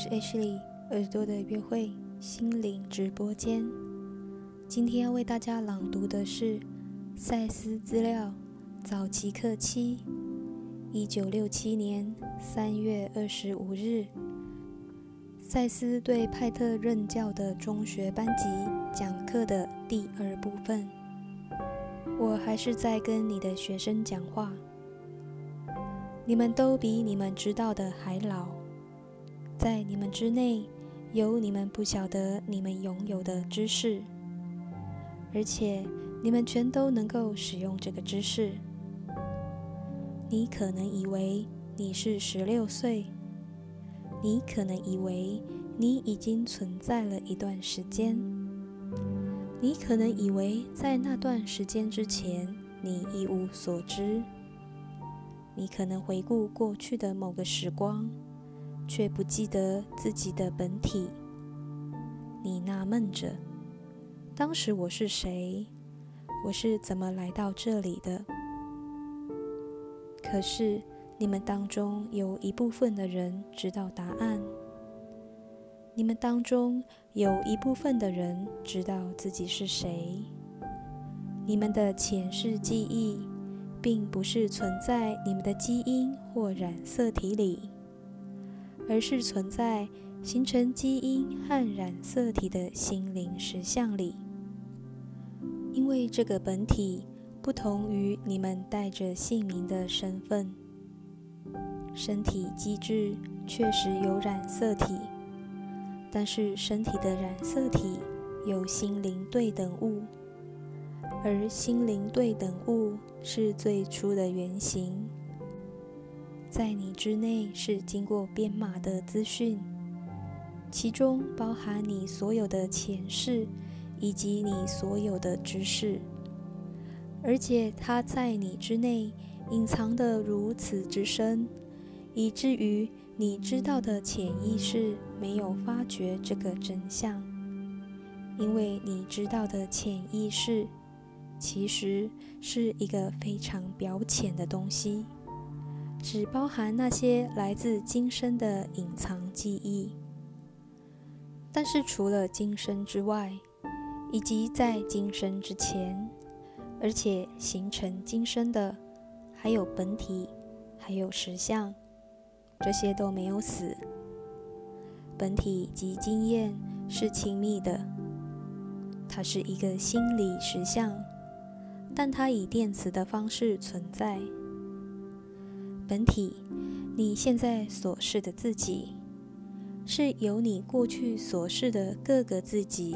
是 Ashley，耳朵的约会心灵直播间。今天要为大家朗读的是赛斯资料早期课期，一九六七年三月二十五日，赛斯对派特任教的中学班级讲课的第二部分。我还是在跟你的学生讲话，你们都比你们知道的还老。在你们之内，有你们不晓得你们拥有的知识，而且你们全都能够使用这个知识。你可能以为你是十六岁，你可能以为你已经存在了一段时间，你可能以为在那段时间之前你一无所知，你可能回顾过去的某个时光。却不记得自己的本体。你纳闷着，当时我是谁？我是怎么来到这里的？可是你们当中有一部分的人知道答案。你们当中有一部分的人知道自己是谁。你们的前世记忆，并不是存在你们的基因或染色体里。而是存在形成基因和染色体的心灵实相里，因为这个本体不同于你们带着姓名的身份。身体机制确实有染色体，但是身体的染色体有心灵对等物，而心灵对等物是最初的原型。在你之内是经过编码的资讯，其中包含你所有的前世以及你所有的知识，而且它在你之内隐藏的如此之深，以至于你知道的潜意识没有发觉这个真相，因为你知道的潜意识其实是一个非常表浅的东西。只包含那些来自今生的隐藏记忆，但是除了今生之外，以及在今生之前，而且形成今生的，还有本体，还有实相，这些都没有死。本体及经验是亲密的，它是一个心理实相，但它以电磁的方式存在。本体，你现在所示的自己，是由你过去所示的各个自己，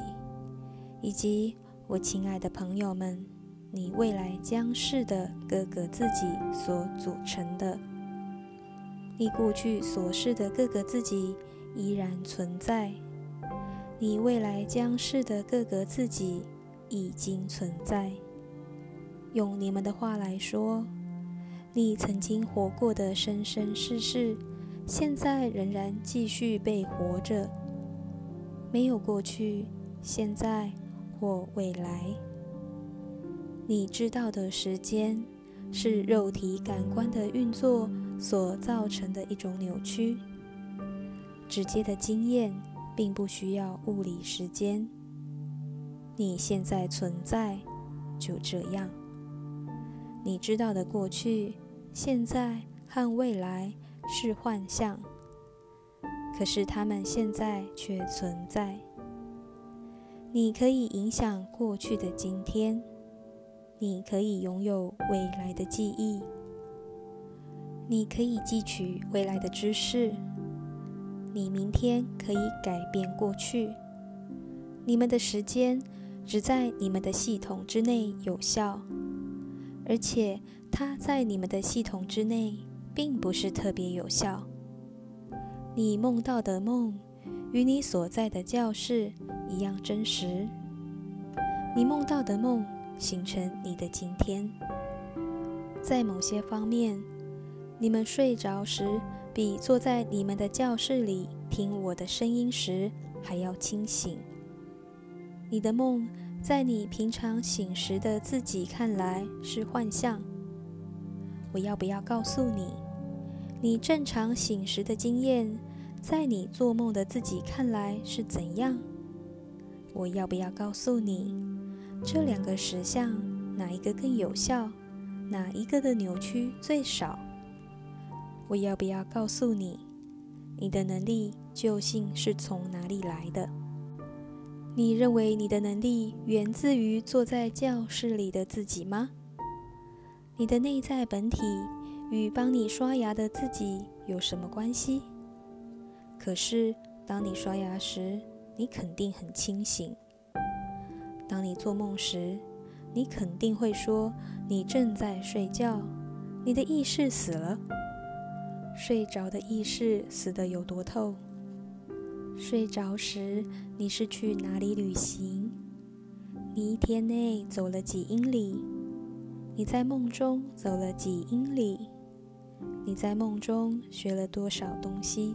以及我亲爱的朋友们，你未来将是的各个自己所组成的。你过去所示的各个自己依然存在，你未来将是的各个自己已经存在。用你们的话来说。你曾经活过的生生世世，现在仍然继续被活着，没有过去、现在或未来。你知道的时间，是肉体感官的运作所造成的一种扭曲。直接的经验并不需要物理时间。你现在存在，就这样。你知道的过去。现在和未来是幻象，可是它们现在却存在。你可以影响过去的今天，你可以拥有未来的记忆，你可以汲取未来的知识。你明天可以改变过去。你们的时间只在你们的系统之内有效。而且它在你们的系统之内并不是特别有效。你梦到的梦与你所在的教室一样真实。你梦到的梦形成你的今天。在某些方面，你们睡着时比坐在你们的教室里听我的声音时还要清醒。你的梦。在你平常醒时的自己看来是幻象。我要不要告诉你，你正常醒时的经验，在你做梦的自己看来是怎样？我要不要告诉你，这两个实相哪一个更有效？哪一个的扭曲最少？我要不要告诉你，你的能力究竟是从哪里来的？你认为你的能力源自于坐在教室里的自己吗？你的内在本体与帮你刷牙的自己有什么关系？可是，当你刷牙时，你肯定很清醒；当你做梦时，你肯定会说你正在睡觉，你的意识死了。睡着的意识死得有多透？睡着时，你是去哪里旅行？你一天内走了几英里？你在梦中走了几英里？你在梦中学了多少东西？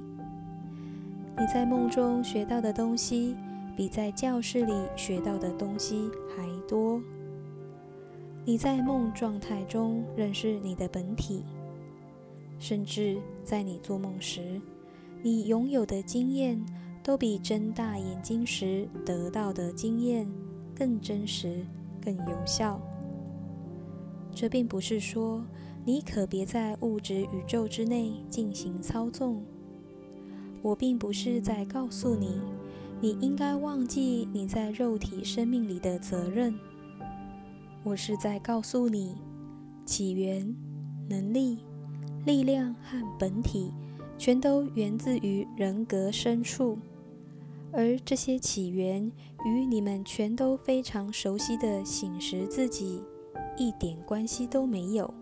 你在梦中学到的东西，比在教室里学到的东西还多。你在梦状态中认识你的本体，甚至在你做梦时，你拥有的经验。都比睁大眼睛时得到的经验更真实、更有效。这并不是说你可别在物质宇宙之内进行操纵。我并不是在告诉你，你应该忘记你在肉体生命里的责任。我是在告诉你，起源、能力、力量和本体，全都源自于人格深处。而这些起源与你们全都非常熟悉的醒时自己一点关系都没有。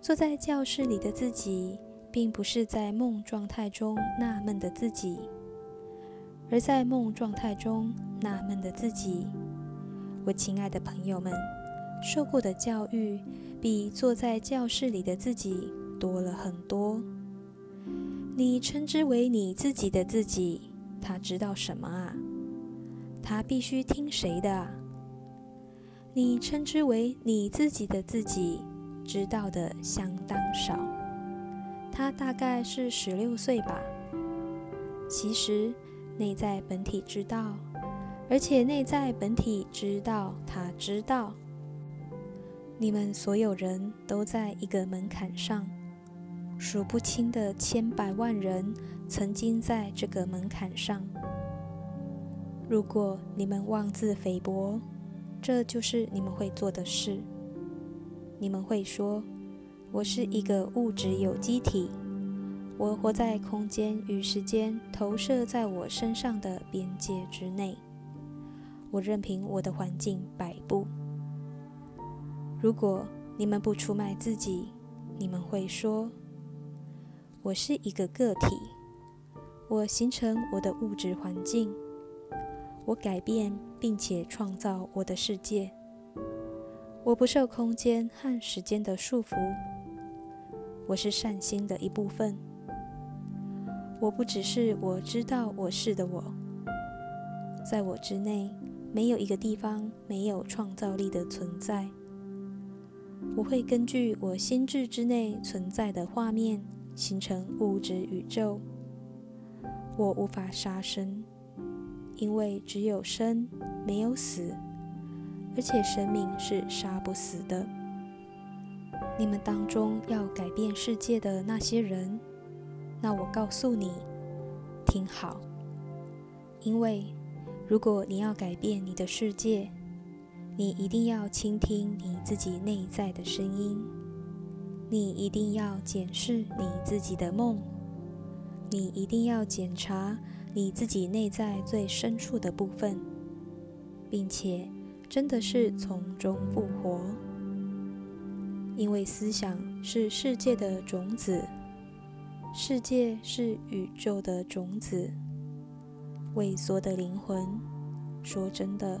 坐在教室里的自己，并不是在梦状态中纳闷的自己，而在梦状态中纳闷的自己。我亲爱的朋友们，受过的教育比坐在教室里的自己多了很多。你称之为你自己的自己。他知道什么啊？他必须听谁的啊？你称之为你自己的自己，知道的相当少。他大概是十六岁吧。其实内在本体知道，而且内在本体知道他知道。你们所有人都在一个门槛上。数不清的千百万人曾经在这个门槛上。如果你们妄自菲薄，这就是你们会做的事。你们会说：“我是一个物质有机体，我活在空间与时间投射在我身上的边界之内，我任凭我的环境摆布。”如果你们不出卖自己，你们会说。我是一个个体，我形成我的物质环境，我改变并且创造我的世界。我不受空间和时间的束缚，我是善心的一部分。我不只是我知道我是的我，在我之内没有一个地方没有创造力的存在。我会根据我心智之内存在的画面。形成物质宇宙，我无法杀生，因为只有生没有死，而且生命是杀不死的。你们当中要改变世界的那些人，那我告诉你，听好，因为如果你要改变你的世界，你一定要倾听你自己内在的声音。你一定要检视你自己的梦，你一定要检查你自己内在最深处的部分，并且真的是从中复活。因为思想是世界的种子，世界是宇宙的种子。萎缩的灵魂，说真的，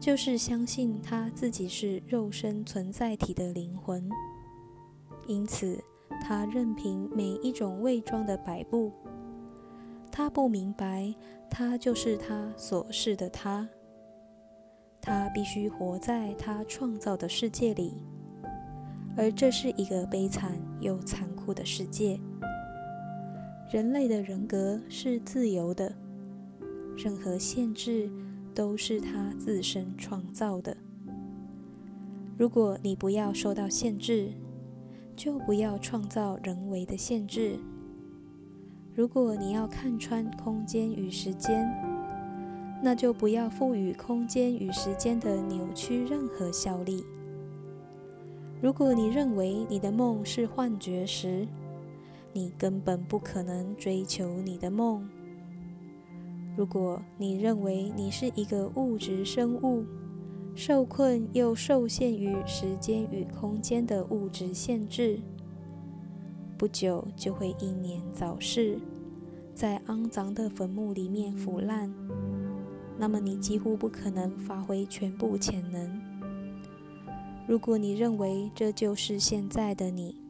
就是相信他自己是肉身存在体的灵魂。因此，他任凭每一种伪装的摆布。他不明白，他就是他所示的他。他必须活在他创造的世界里，而这是一个悲惨又残酷的世界。人类的人格是自由的，任何限制都是他自身创造的。如果你不要受到限制，就不要创造人为的限制。如果你要看穿空间与时间，那就不要赋予空间与时间的扭曲任何效力。如果你认为你的梦是幻觉时，你根本不可能追求你的梦。如果你认为你是一个物质生物，受困又受限于时间与空间的物质限制，不久就会英年早逝，在肮脏的坟墓里面腐烂。那么你几乎不可能发挥全部潜能。如果你认为这就是现在的你，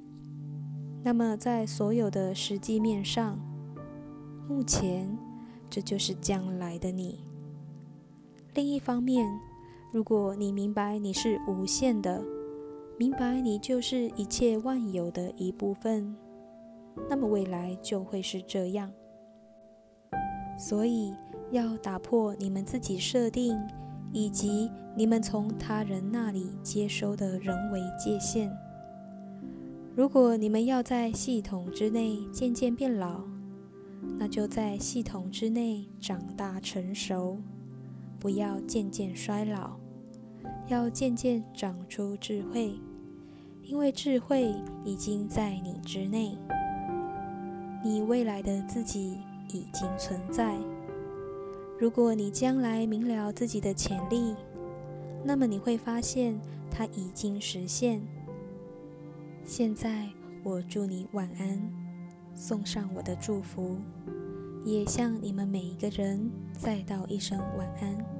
那么，在所有的实际面上，目前这就是将来的你。另一方面，如果你明白你是无限的，明白你就是一切万有的一部分，那么未来就会是这样。所以，要打破你们自己设定以及你们从他人那里接收的人为界限。如果你们要在系统之内渐渐变老，那就在系统之内长大成熟；不要渐渐衰老，要渐渐长出智慧，因为智慧已经在你之内。你未来的自己已经存在。如果你将来明了自己的潜力，那么你会发现它已经实现。现在，我祝你晚安，送上我的祝福，也向你们每一个人再道一声晚安。